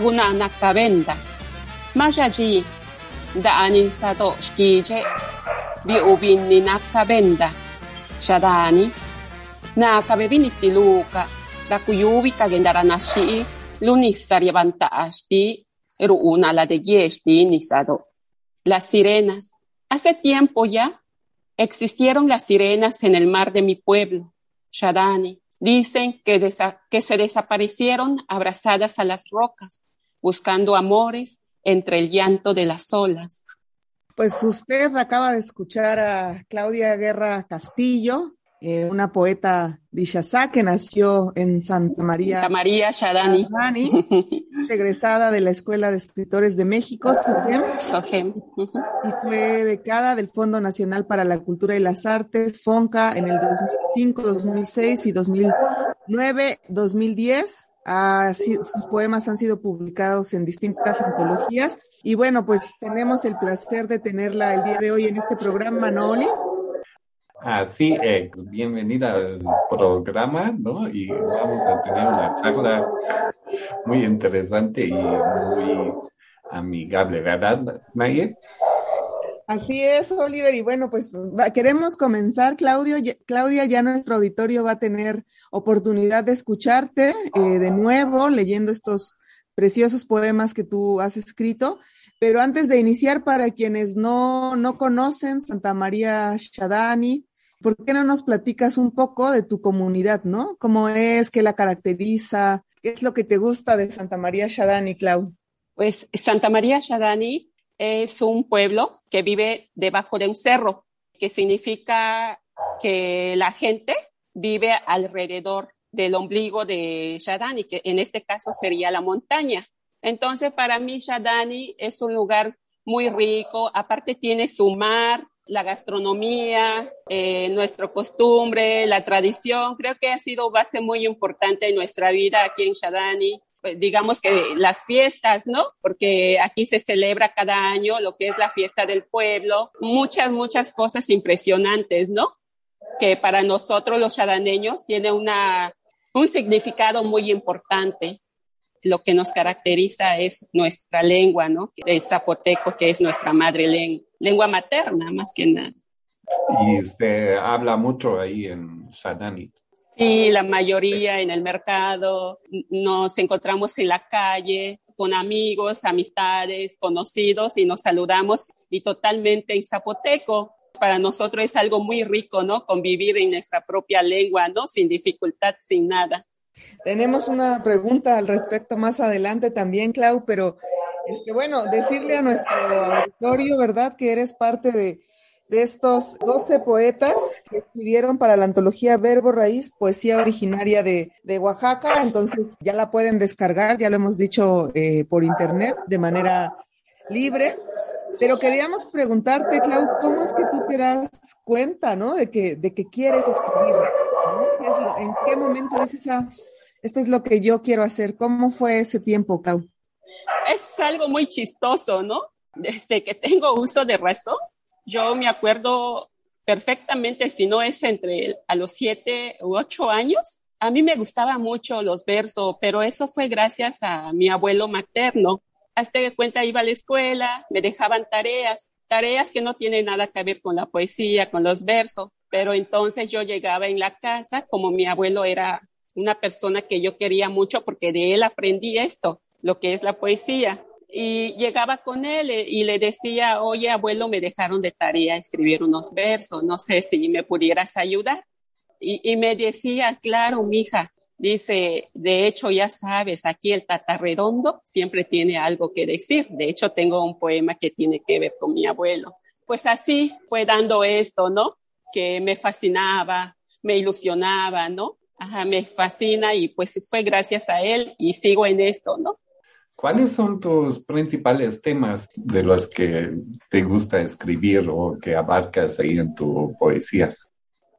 Kaguna nakabenda. Majaji daani sato shkije bi ubinni nakabenda. Shadani nakabebini tiluka rakuyubi kagendara nashi lunistari vantashti ruuna la de nisado. Las sirenas. Hace tiempo ya existieron las sirenas en el mar de mi pueblo, Shadani. Dicen que, que se desaparecieron abrazadas a las rocas, buscando amores entre el llanto de las olas. Pues usted acaba de escuchar a Claudia Guerra Castillo, eh, una poeta dishazá que nació en Santa María. Santa María Shadani. Shadani, egresada de la Escuela de Escritores de México, SUGEM, Sohem. Y fue becada del Fondo Nacional para la Cultura y las Artes, FONCA, en el 2005, 2006 y 2009, 2010. Ha sido- sus poemas han sido publicados en distintas antologías. Y bueno, pues tenemos el placer de tenerla el día de hoy en este programa, ¿no, Oli? Así es, bienvenida al programa, ¿no? Y vamos a tener una charla muy interesante y muy amigable, ¿verdad, Nayet? Así es, Oliver. Y bueno, pues queremos comenzar, Claudio. Ya- Claudia, ya nuestro auditorio va a tener oportunidad de escucharte eh, de nuevo leyendo estos preciosos poemas que tú has escrito. Pero antes de iniciar, para quienes no, no conocen Santa María Shadani, ¿por qué no nos platicas un poco de tu comunidad, no? ¿Cómo es? ¿Qué la caracteriza? ¿Qué es lo que te gusta de Santa María Shadani, Clau? Pues Santa María Shadani es un pueblo que vive debajo de un cerro, que significa que la gente vive alrededor del ombligo de Shadani, que en este caso sería la montaña. Entonces, para mí, Shadani es un lugar muy rico. Aparte, tiene su mar, la gastronomía, eh, nuestra costumbre, la tradición. Creo que ha sido base muy importante en nuestra vida aquí en Shadani. Pues, digamos que las fiestas, ¿no? Porque aquí se celebra cada año lo que es la fiesta del pueblo. Muchas, muchas cosas impresionantes, ¿no? Que para nosotros los shadaneños tiene una, un significado muy importante lo que nos caracteriza es nuestra lengua, ¿no? El zapoteco, que es nuestra madre lengua, lengua materna, más que nada. Y se habla mucho ahí en Shadani. Sí, la mayoría en el mercado, nos encontramos en la calle con amigos, amistades, conocidos y nos saludamos y totalmente en zapoteco. Para nosotros es algo muy rico, ¿no? Convivir en nuestra propia lengua, ¿no? Sin dificultad, sin nada. Tenemos una pregunta al respecto más adelante también, Clau, pero Este, bueno, decirle a nuestro auditorio, ¿verdad? Que eres parte de, de estos 12 poetas que escribieron para la antología Verbo Raíz, poesía originaria de, de Oaxaca. Entonces ya la pueden descargar, ya lo hemos dicho eh, por internet de manera libre. Pero queríamos preguntarte, Clau, ¿cómo es que tú te das cuenta, ¿no? De que, de que quieres escribir, ¿no? ¿Qué es lo- ¿En qué momento dices, ah, esto es lo que yo quiero hacer? ¿Cómo fue ese tiempo, Clau? Es algo muy chistoso, ¿no? Desde que tengo uso de razón, yo me acuerdo perfectamente, si no es entre a los siete u ocho años, a mí me gustaban mucho los versos, pero eso fue gracias a mi abuelo materno. Hasta que cuenta iba a la escuela, me dejaban tareas, tareas que no tienen nada que ver con la poesía, con los versos, pero entonces yo llegaba en la casa, como mi abuelo era una persona que yo quería mucho porque de él aprendí esto, lo que es la poesía. Y llegaba con él eh, y le decía, oye, abuelo, me dejaron de tarea escribir unos versos, no sé si me pudieras ayudar. Y, me decía, claro, mija, dice, de hecho, ya sabes, aquí el tatarredondo siempre tiene algo que decir. De hecho, tengo un poema que tiene que ver con mi abuelo. Pues así fue dando esto, ¿no? Que me fascinaba, me ilusionaba, ¿no? Ajá, me fascina y pues fue gracias a él y sigo en esto, ¿no? ¿Cuáles son tus principales temas de los que te gusta escribir o que abarcas ahí en tu poesía?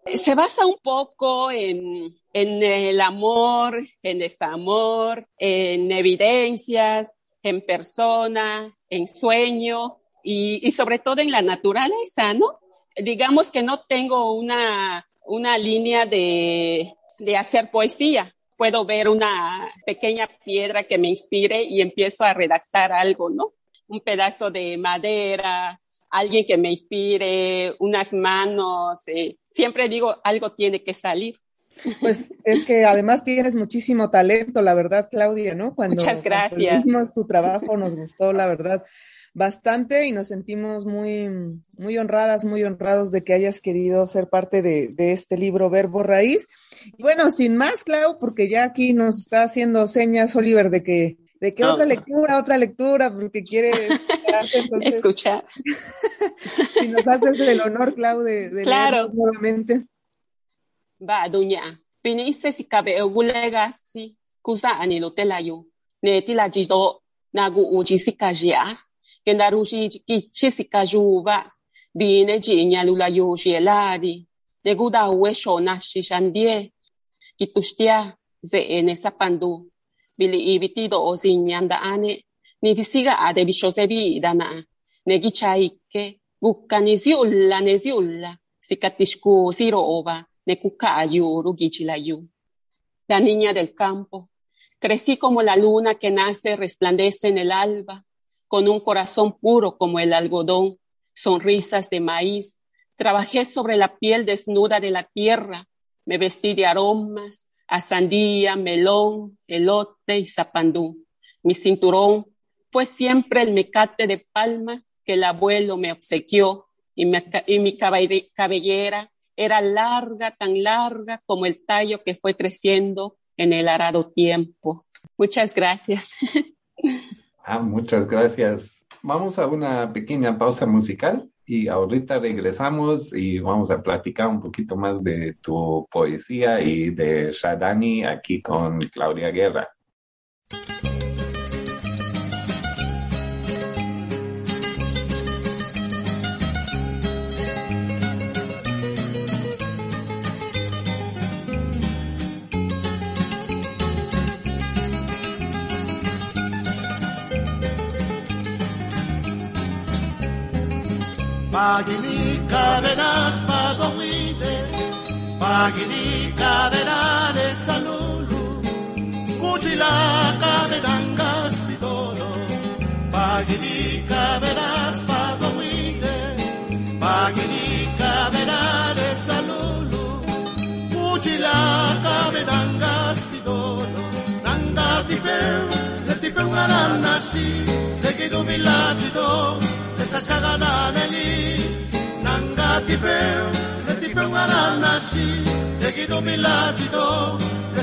Se basa un poco en, el amor, en desamor, en evidencias, en persona, en sueño y, y sobre todo en la naturaleza, ¿no? Digamos que no tengo una, una línea de, de hacer poesía. Puedo ver una pequeña piedra que me inspire y empiezo a redactar algo, ¿no? Un pedazo de madera, alguien que me inspire, unas manos. eh, siempre digo, algo tiene que salir. Pues es que además tienes muchísimo talento, la verdad, Claudia, ¿no? Cuando, Muchas gracias. cuando tu trabajo nos gustó, la verdad, bastante y nos sentimos muy, muy honradas, muy honrados de que hayas querido ser parte de, de este libro Verbo Raíz. Y bueno, sin más, Clau, porque ya aquí nos está haciendo señas Oliver de que, de que No. otra lectura, otra lectura, porque quiere entonces, Escuchar. si nos haces el honor, Clau, de, de Claro. nuevamente. ba dunya pini se si kabe gulega si kusa ani lo te la yu ne ti la ji do na gu u ji si ka jia ke na ru ji ki chi si ka ju ba bi ne ji nya lu la yu ji la di ne gu da we sho na shi shan die ki tustia ze e ne sapandu bili i vitido o zinyanda ane ni visiga ade bisho se bi dana ne gi chaike gukka ni ziulla ne ziulla si katishku si roba ne kukayu rugichilayu. La niña del campo. Crecí como la luna que nace, resplandece en el alba, con un corazón puro como el algodón, sonrisas de maíz. Trabajé sobre la piel desnuda de la tierra, me vestí de aromas, a sandía, melón, elote y zapandú. Mi cinturón fue siempre el mecate de palma que el abuelo me obsequió y, y mi cabe- cabellera era larga, tan larga como el tallo que fue creciendo en el arado tiempo. Muchas gracias. Ah, muchas gracias. Vamos a una pequeña pausa musical y ahorita regresamos y vamos a platicar un poquito más de tu poesía y de Shadani aquí con Claudia Guerra. Pagilika verás pagoide, Pagilika verales salulu, Kuchilaka verangas pitolo, Pagilika verás pagoide, Pagilika verales salulu, Kuchilaka verangas pitolo, Nanga tipeu, le tipeu nasi, le kidu vilasido, sasagana neli nanga tipeu le tipeu ngana si te kido milasido te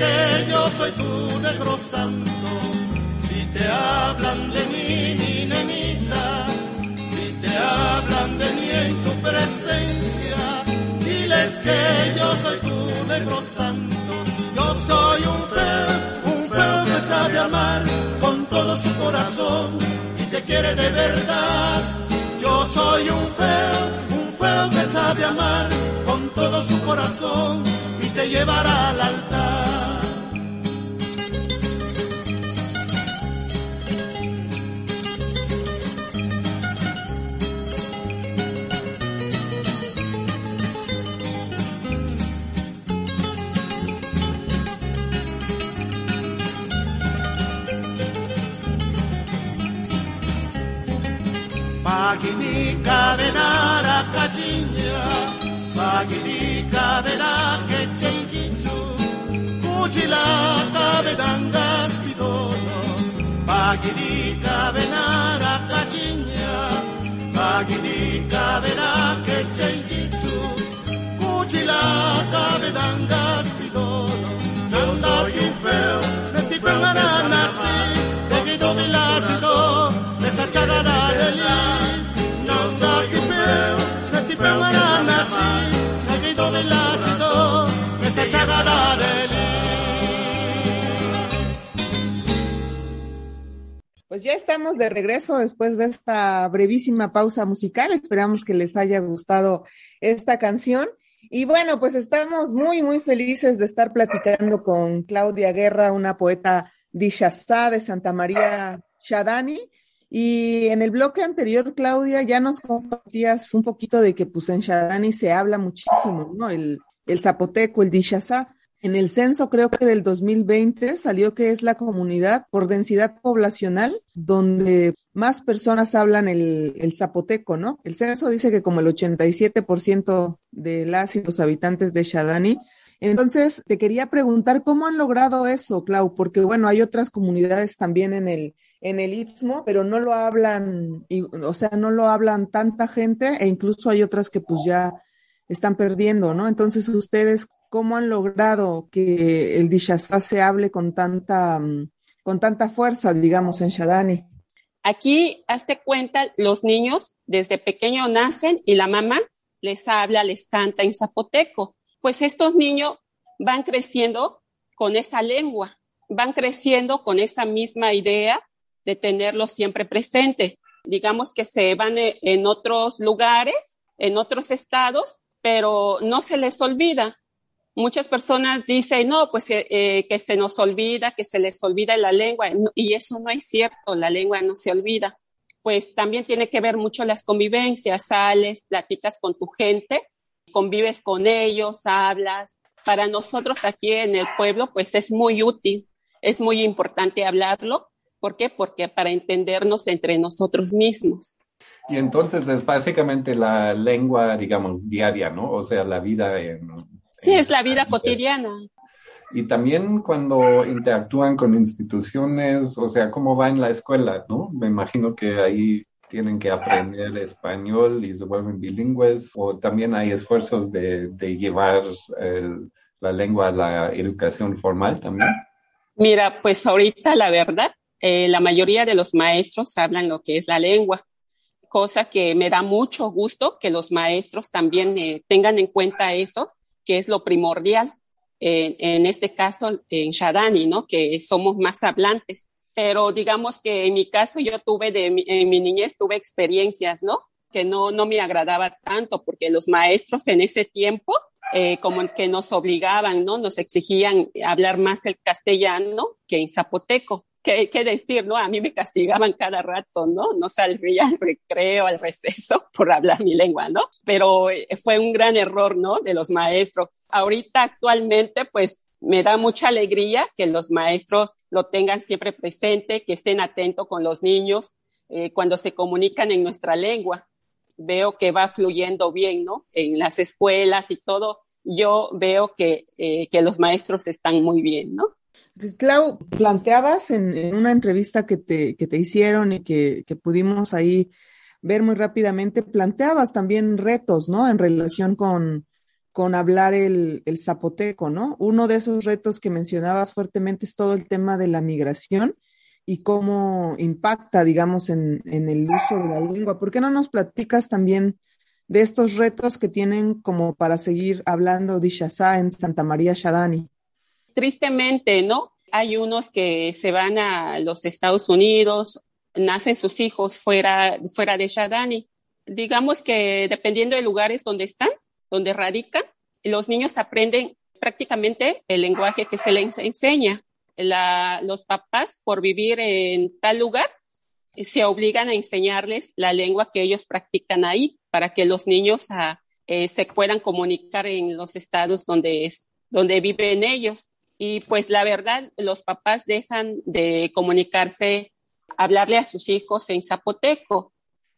que yo soy tu negro santo. Si te hablan de mí, mi nenita, si te hablan de mí en tu presencia, diles que yo soy tu negro santo. Yo soy un feo, un feo que sabe amar con todo su corazón y te quiere de verdad. Yo soy un feo, un feo que sabe amar con todo su corazón y te llevará al altar. kabenara kasinia, magirika belak etxe itintzu, kutsila kabenan gazpidono, magirika benara kasinia, magirika belak etxe itintzu, kutsila kabenan gazpidono, Pues ya estamos de regreso después de esta brevísima pausa musical. Esperamos que les haya gustado esta canción. Y bueno, pues estamos muy, muy felices de estar platicando con Claudia Guerra, una poeta dishazá de Santa María Shadani. Y en el bloque anterior, Claudia, ya nos compartías un poquito de que pues en Shadani se habla muchísimo, ¿no? El, el zapoteco, el dishazá. En el censo, creo que del 2020, salió que es la comunidad por densidad poblacional donde más personas hablan el, zapoteco, ¿no? El censo dice que como el 87% de las y los habitantes de Shadani. Entonces, te quería preguntar cómo han logrado eso, Clau, porque bueno, hay otras comunidades también en el, en el Istmo, pero no lo hablan, y, o sea, no lo hablan tanta gente e incluso hay otras que pues ya están perdiendo, ¿no? Entonces, ustedes, ¿cómo han logrado que el Dishazá se hable con tanta, mm, con tanta fuerza, digamos, en Shadani? Aquí, hazte cuenta, los niños desde pequeño nacen y la mamá les habla, les canta en zapoteco. Pues estos niños van creciendo con esa lengua, van creciendo con esa misma idea de tenerlo siempre presente. Digamos que se van e- en otros lugares, en otros estados, pero no se les olvida. Muchas personas dicen, no, pues eh, que se nos olvida, que se les olvida la lengua, y eso no es cierto, la lengua no se olvida. Pues también tiene que ver mucho las convivencias, sales, platicas con tu gente, convives con ellos, hablas. Para nosotros aquí en el pueblo, pues es muy útil, es muy importante hablarlo. ¿Por qué? Porque para entendernos entre nosotros mismos. Y entonces es básicamente la lengua, digamos, diaria, ¿no? O sea, la vida. Sí, es la vida cotidiana. Y también cuando interactúan con instituciones, o sea, ¿cómo va en la escuela, no? Me imagino que ahí tienen que aprender español y se vuelven bilingües, o también hay esfuerzos de, de llevar el- la lengua a la educación formal también. Mira, pues ahorita la verdad, eh, la mayoría de los maestros hablan lo que es la lengua, cosa que me da mucho gusto que los maestros también eh, tengan en cuenta eso, que es lo primordial. En este caso, en Shadani, ¿no? Que somos más hablantes. Pero digamos que en mi caso yo tuve de mi niñez tuve experiencias, ¿no? Que no, no me agradaba tanto porque los maestros en ese tiempo eh, como que nos obligaban, ¿no? Nos exigían hablar más el castellano que en zapoteco. ¿Qué, qué decir, no? A mí me castigaban cada rato, ¿no? No salía al recreo, al receso por hablar mi lengua, ¿no? Pero eh, fue un gran error, ¿no? De los maestros. Ahorita actualmente, pues me da mucha alegría que los maestros lo tengan siempre presente, que estén atentos con los niños eh, cuando se comunican en nuestra lengua. Veo que va fluyendo bien, ¿no? En las escuelas y todo, yo veo que, eh, que los maestros están muy bien, ¿no? Clau, planteabas en, una entrevista que te, que te hicieron y que, que pudimos ahí ver muy rápidamente, planteabas también retos, ¿no? En relación con, con hablar el, el, zapoteco, ¿no? Uno de esos retos que mencionabas fuertemente es todo el tema de la migración y cómo impacta, digamos, en, en el uso de la lengua. ¿Por qué no nos platicas también de estos retos que tienen como para seguir hablando de en Santa María Shadani? Tristemente, ¿no? Hay unos que se van a los Estados Unidos, nacen sus hijos fuera, fuera de Shadani. Digamos que dependiendo de lugares donde están, donde radican, los niños aprenden prácticamente el lenguaje que se les enseña. La, los papás, por vivir en tal lugar, se obligan a enseñarles la lengua que ellos practican ahí para que los niños ah, eh, se puedan comunicar en los estados donde, donde viven ellos. Y pues la verdad, los papás dejan de comunicarse, hablarle a sus hijos en zapoteco.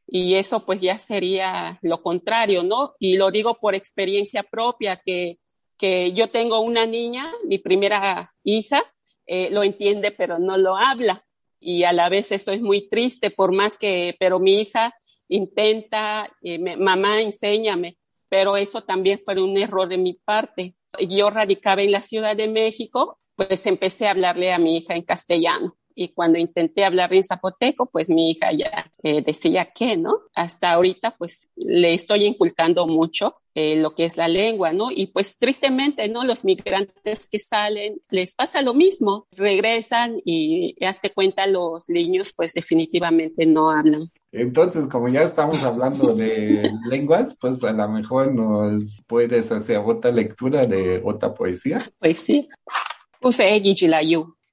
Y eso pues ya sería lo contrario, ¿no? Y lo digo por experiencia propia, que, que yo tengo una niña, mi primera hija, eh, lo entiende, pero no lo habla. Y a la vez eso es muy triste, por más que, pero mi hija intenta, eh, mamá, enséñame, pero eso también fue un error de mi parte. Yo radicaba en la Ciudad de México, pues empecé a hablarle a mi hija en castellano y cuando intenté hablar en zapoteco, pues mi hija ya eh, decía que, ¿no? Hasta ahorita, pues le estoy inculcando mucho eh, lo que es la lengua, ¿no? Y pues tristemente, ¿no? Los migrantes que salen, les pasa lo mismo, regresan y hazte cuenta, los niños pues definitivamente no hablan. Entonces, como ya estamos hablando de lenguas, pues a lo mejor nos puedes hacer otra lectura de otra poesía. Pues sí. Puse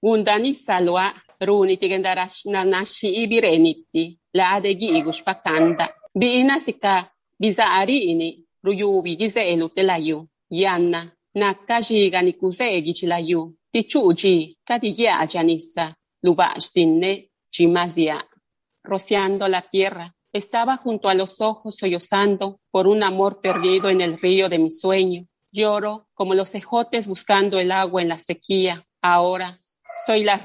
Gundani salwa runi tigandarash nanashi ibirenitti la adegi igushpakanda. Biina sika bizaari ini ruyubi gize elutelayu. Yanna egichilayu. Tichuji katigia janissa lubash dinne chimazia. Rociando la tierra, estaba junto a los ojos sollozando por un amor perdido en el río de mi sueño. Lloro como los cejotes buscando el agua en la sequía. Ahora soy la,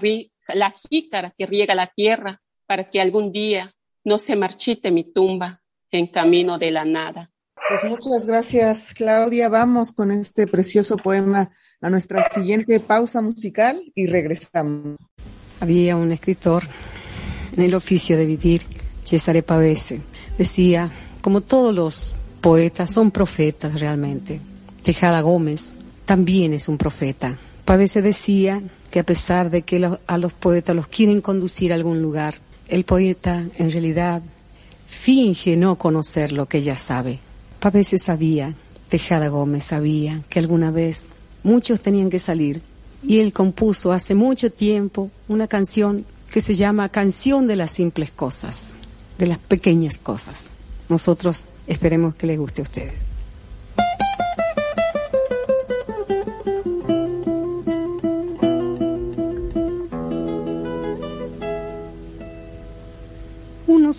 la jícara que riega la tierra para que algún día no se marchite mi tumba en camino de la nada. Pues muchas gracias, Claudia. Vamos con este precioso poema a nuestra siguiente pausa musical y regresamos. Había un escritor en el oficio de vivir, Cesare Pavese. Decía, como todos los poetas, son profetas realmente. Tejada Gómez también es un profeta. Pavese decía que a pesar de que a los poetas los quieren conducir a algún lugar, el poeta en realidad finge no conocer lo que ya sabe. Pavese sabía, Tejada Gómez sabía que alguna vez muchos tenían que salir y él compuso hace mucho tiempo una canción que se llama Canción de las simples cosas, de las pequeñas cosas. Nosotros esperemos que les guste a ustedes.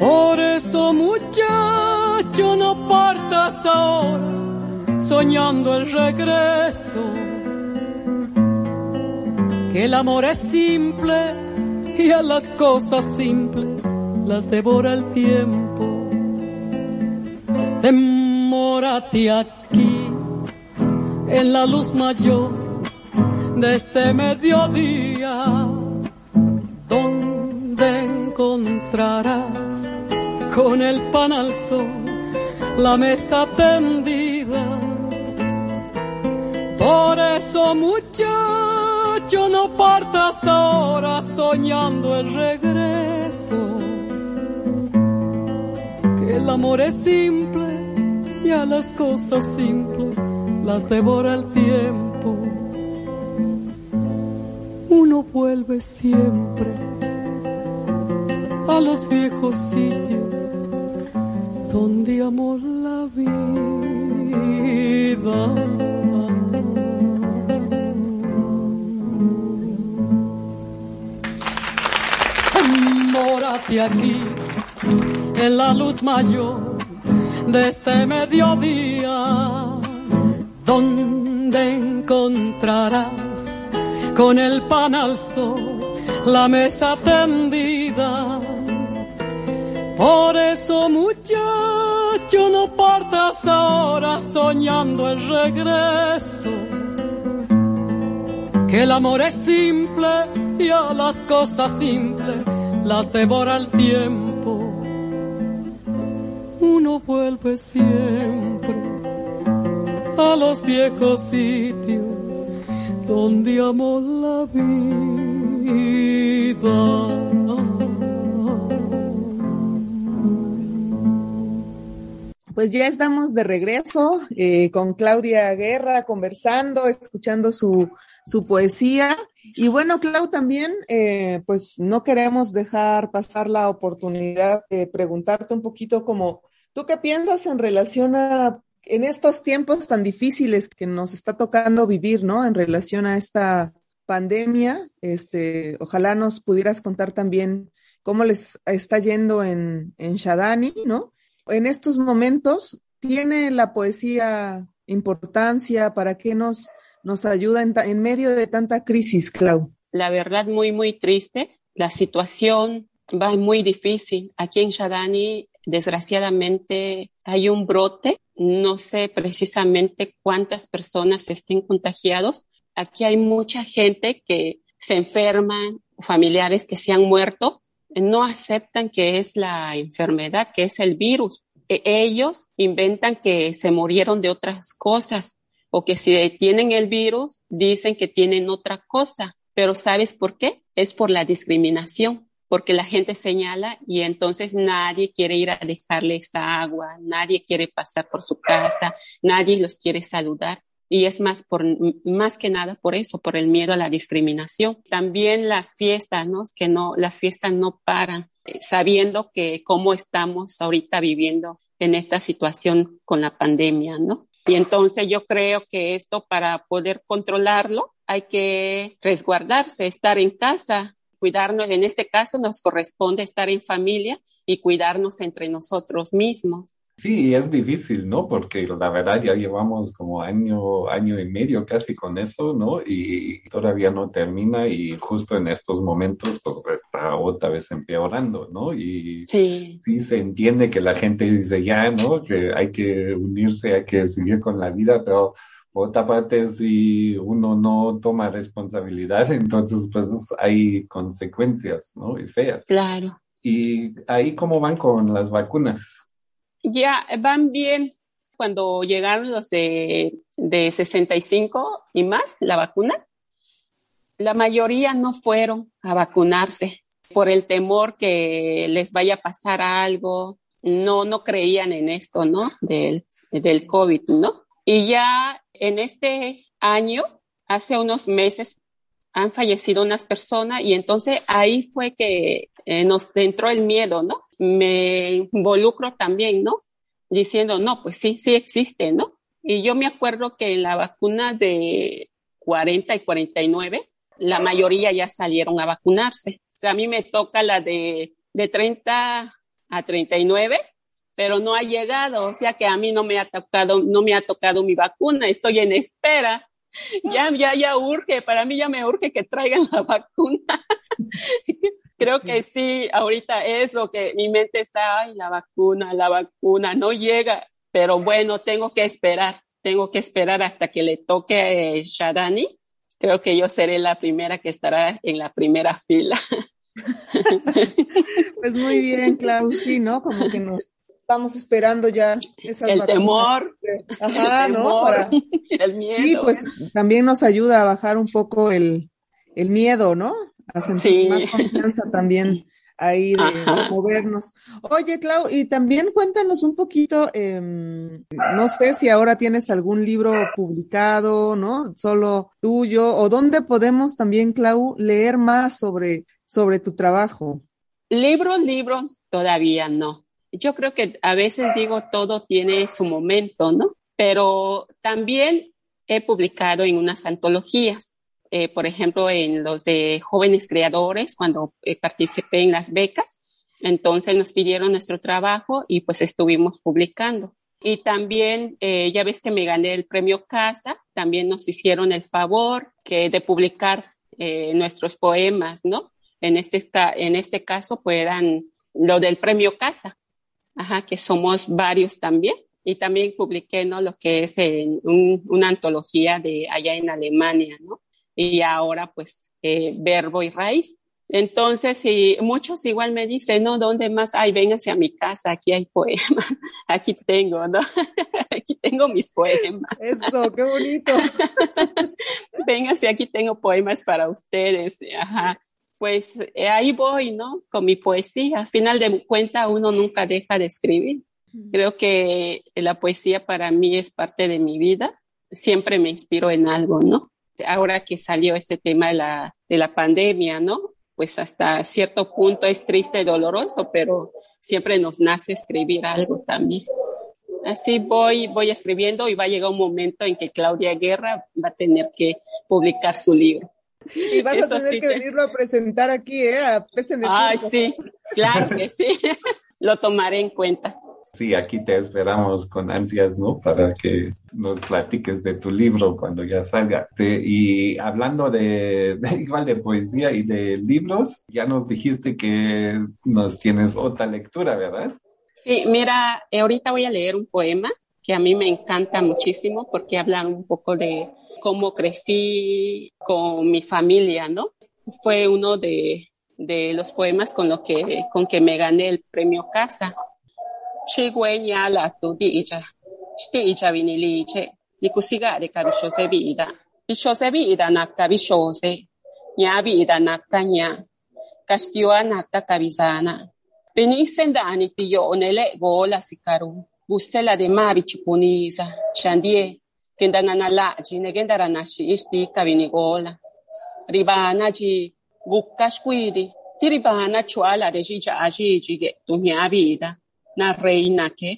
Por eso muchacho no partas ahora soñando el regreso que el amor es simple y a las cosas simples las devora el tiempo. Demórate aquí en la luz mayor de este mediodía, donde encontrarás con el pan al sol, la mesa tendida. Por eso muchacho no partas ahora soñando el regreso. Que el amor es simple y a las cosas simples las devora el tiempo. Uno vuelve siempre a los viejos sitios donde amó la vida. Mórate aquí en la luz mayor de este mediodía, donde encontrarás con el pan al sol la mesa tendida por eso muchacho no partas ahora soñando el regreso. Que el amor es simple y a las cosas simples las devora el tiempo. Uno vuelve siempre a los viejos sitios donde amó la vida. Pues ya estamos de regreso eh, con Claudia Guerra conversando, escuchando su, su poesía. Y bueno, Clau, también, eh, pues no queremos dejar pasar la oportunidad de preguntarte un poquito como, ¿tú qué piensas en relación a, en estos tiempos tan difíciles que nos está tocando vivir, ¿no? En relación a esta pandemia, este, ojalá nos pudieras contar también cómo les está yendo en, en Shadani, ¿no? En estos momentos, ¿tiene la poesía importancia? ¿Para qué nos, nos ayuda en, medio de tanta crisis, Clau? La verdad, muy, muy triste. La situación va muy difícil. Aquí en Shadani, desgraciadamente, hay un brote. No sé precisamente cuántas personas estén contagiados. Aquí hay mucha gente que se enferman, familiares que se han muerto no aceptan que es la enfermedad, que es el virus. E, ellos inventan que se murieron de otras cosas o que si tienen el virus dicen que tienen otra cosa. Pero ¿sabes por qué? Es por la discriminación, porque la gente señala y entonces nadie quiere ir a dejarles agua, nadie quiere pasar por su casa, nadie los quiere saludar y es más por más que nada por eso, por el miedo a la discriminación. También las fiestas, ¿no? Que no las fiestas no paran, eh, sabiendo que cómo estamos ahorita viviendo en esta situación con la pandemia, ¿no? Y entonces yo creo que esto para poder controlarlo hay que resguardarse, estar en casa, cuidarnos. En este caso nos corresponde estar en familia y cuidarnos entre nosotros mismos. Sí, es difícil, ¿no? Porque la verdad ya llevamos como año, año y medio casi con eso, ¿no? Y todavía no termina y justo en estos momentos pues está otra vez empeorando, ¿no? Y sí. sí se entiende que la gente dice ya, ¿no? Que hay que unirse, hay que seguir con la vida, pero por otra parte, si uno no toma responsabilidad, entonces pues hay consecuencias, ¿no? Y feas. Claro. ¿Y ahí cómo van con las vacunas? Ya van bien cuando llegaron los de, de 65 y más, la vacuna. La mayoría no fueron a vacunarse por el temor que les vaya a pasar algo. No, no creían en esto, ¿no? Del, del COVID, ¿no? Y ya en este año, hace unos meses, han fallecido unas personas y entonces ahí fue que eh, nos entró el miedo, ¿no? Me involucro también, ¿no? Diciendo, no, pues sí, sí existe, ¿no? Y yo me acuerdo que en la vacuna de 40 y 49, la mayoría ya salieron a vacunarse. O sea, a mí me toca la de, de 30 a 39, pero no ha llegado, o sea que a mí no me ha tocado, no me ha tocado mi vacuna, estoy en espera. Ya, ya, ya urge, para mí ya me urge que traigan la vacuna. Creo que sí, ahorita es lo que mi mente está, ay, la vacuna, la vacuna, no llega, pero bueno, tengo que esperar, tengo que esperar hasta que le toque a eh, Shadani. Creo que yo seré la primera que estará en la primera fila. pues muy bien, Clau, sí, ¿no? Como que nos estamos esperando ya esas El vacunas. temor, Ajá, el ¿no? temor, Para- el miedo. Sí, pues también nos ayuda a bajar un poco el, el miedo, ¿no? A sentir Sí. más confianza también ahí de Ajá. movernos. Oye, Clau, y también cuéntanos un poquito, em, no sé si ahora tienes algún libro publicado, ¿no? Solo tuyo, o dónde podemos también, Clau, leer más sobre, sobre tu trabajo. Libro, libro, todavía no. Yo creo que a veces digo todo tiene su momento, ¿no? Pero también he publicado en unas antologías, eh, por ejemplo, en los de jóvenes creadores, cuando eh, participé en las becas. Entonces nos pidieron nuestro trabajo y pues estuvimos publicando. Y también, eh, ya ves que me gané el premio Casa, también nos hicieron el favor que de publicar eh, nuestros poemas, ¿no? En este, en este caso, pues eran lo del premio Casa, ajá, que somos varios también. Y también publiqué, ¿no? Lo que es en un- una antología de allá en Alemania, ¿no? Y ahora, pues, eh, Verbo y Raíz. Entonces, y muchos igual me dicen, no, ¿dónde más? Ay, véngase a mi casa, aquí hay poemas, aquí tengo, ¿no? aquí tengo mis poemas. Eso, qué bonito. Véngase, aquí tengo poemas para ustedes. Ajá. Pues eh, ahí voy, ¿no? Con mi poesía. A final de cuentas, uno nunca deja de escribir. Creo que la poesía para mí es parte de mi vida. Siempre me inspiro en algo, ¿no? Ahora que salió ese tema de la, de la pandemia, ¿no? Pues hasta cierto punto es triste y doloroso, pero siempre nos nace escribir algo también. Así voy, voy escribiendo y va a llegar un momento en que Claudia Guerra va a tener que publicar su libro. Y vas Eso a tener sí que venirlo a presentar aquí, ¿eh? A Ay, sí, claro que sí. Lo tomaré en cuenta. Sí, aquí te esperamos con ansias, ¿no? Para que nos platiques de tu libro cuando ya salga. Te- y hablando de, igual de poesía y de libros, ya nos dijiste que nos tienes otra lectura, ¿verdad? Sí, mira, eh, ahorita voy a leer un poema que a mí me encanta muchísimo porque habla un poco de cómo crecí con mi familia, ¿no? Fue uno de, de los poemas con lo que, con que me gané el premio Casa. cigüeña lactu di'itya xti'itya binilice nikusikaari kabixose bi'ita bixose bi'ita naka bixose ña bi'ita naka ña kaxtiwa naka kabisana bini senda'ani ti yo'onele'gola sikaru gusela de ma bichikunisa xandie kenda nanala'yi negendaranaxi'i xtika binigola ribanayi guka xkuidi ti ribana chwala de xiya'axiyi ye'tu ña bi'ita na reina ke?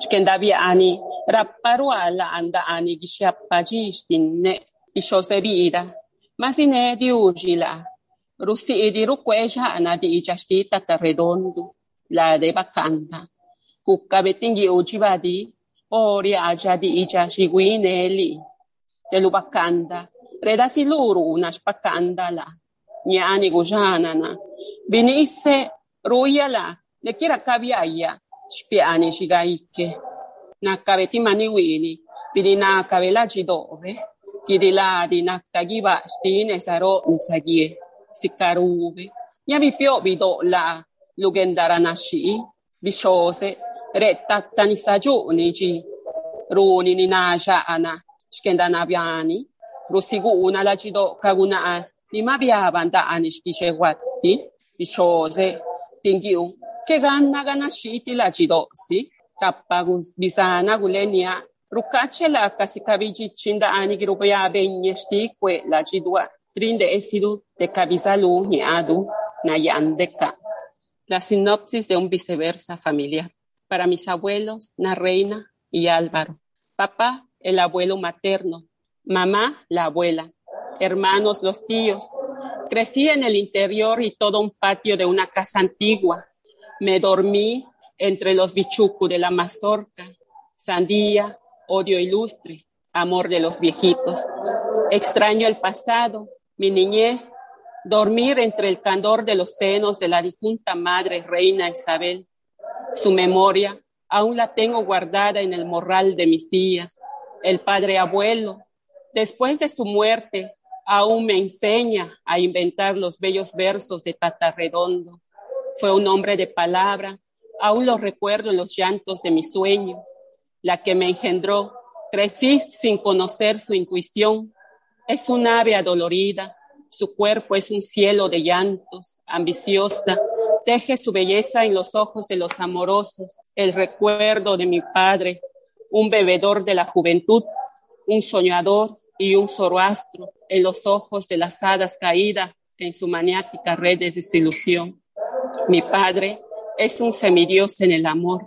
Chkendabi ani raparu ala anda ani gishiapaji istinne ishosebi ida. Masine diujila rusi idiru kuesha anadi ichastita tarredondo la de bacanta kukkabetingi ujibadi ori ajadi ichashiguineli telubakanda redasi luru una spaccandala ñani gujanana vinisse ruyala Nekira kabi aya xpe ani xiga ike. Nakabe timani wini. Pidi nakabe la chidobe. Kidi la di nakagi baxti nesaro nisagie. Sikarube. Nyabi pio bido la lugendara nashi. Bixose. Rettata nisagioni ci. Runi ni nasha ana. Xkendana biani. Rusiguna la chido kaguna. Nima biabanta ani xkixewati. Bixose. Tingiu. Che ganna ganasciti la cidosi, kappagus bisana gulenia, ruccacce la casicavigi cinda ani girupia begnesti que la cidua, trinde esidu de cabisalu ni adu na yandeca. La sinopsis de un viceversa familiar. Para mis abuelos, na reina y Álvaro. Papá, el abuelo materno. Mamá, la abuela. Hermanos, los tíos. Crecí en el interior y todo un patio de una casa antigua. Me dormí entre los bichucu de la mazorca. Sandía, odio ilustre, amor de los viejitos. Extraño el pasado, mi niñez, dormir entre el candor de los senos de la difunta madre reina Isabel. Su memoria aún la tengo guardada en el morral de mis días. El padre abuelo, después de su muerte, aún me enseña a inventar los bellos versos de Tata Redondo. Fue un hombre de palabra, aún lo recuerdo en los llantos de mis sueños, la que me engendró. Crecí sin conocer su intuición. Es un ave adolorida, su cuerpo es un cielo de llantos, ambiciosa, teje su belleza en los ojos de los amorosos, el recuerdo de mi padre, un bebedor de la juventud, un soñador y un zoroastro en los ojos de las hadas caídas en su maniática red de desilusión. Mi padre es un semidios en el amor.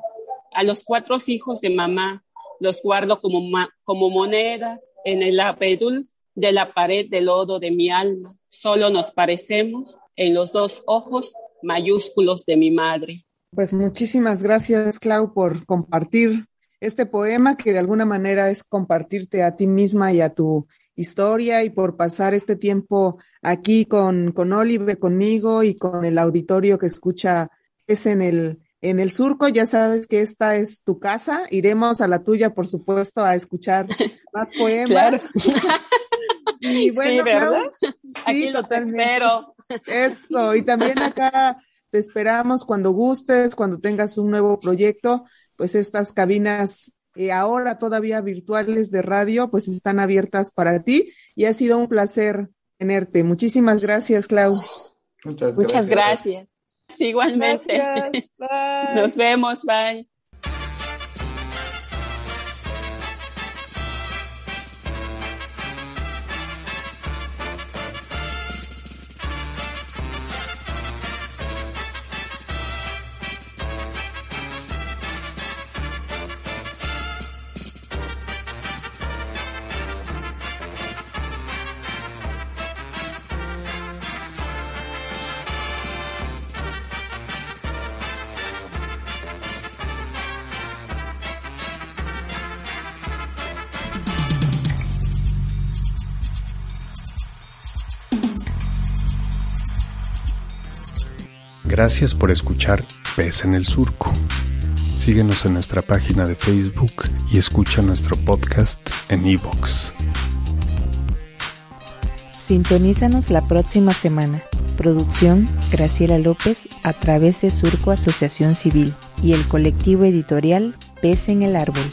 A los cuatro hijos de mamá los guardo como, como monedas en el abedul de la pared de lodo de mi alma. Solo nos parecemos en los dos ojos mayúsculos de mi madre. Pues muchísimas gracias, Clau, por compartir este poema que de alguna manera es compartirte a ti misma y a tu historia y por pasar este tiempo aquí con, con Oliver, conmigo y con el auditorio que escucha es en el, en el surco. Ya sabes que esta es tu casa. Iremos a la tuya, por supuesto, a escuchar más poemas. y bueno, sí, ¿verdad? aquí los espero. Eso, y también acá te esperamos cuando gustes, cuando tengas un nuevo proyecto, pues estas cabinas eh, ahora todavía virtuales de radio, pues están abiertas para ti y ha sido un placer tenerte. Muchísimas gracias, Klaus. Muchas gracias. Muchas gracias. igualmente. Gracias, bye. Nos vemos, bye. Gracias por escuchar Pez en el Surco. Síguenos en nuestra página de Facebook y escucha nuestro podcast en iVoox. Sintonízanos la próxima semana. Producción Graciela López a través de Surco Asociación Civil y el colectivo editorial Pez en el Árbol.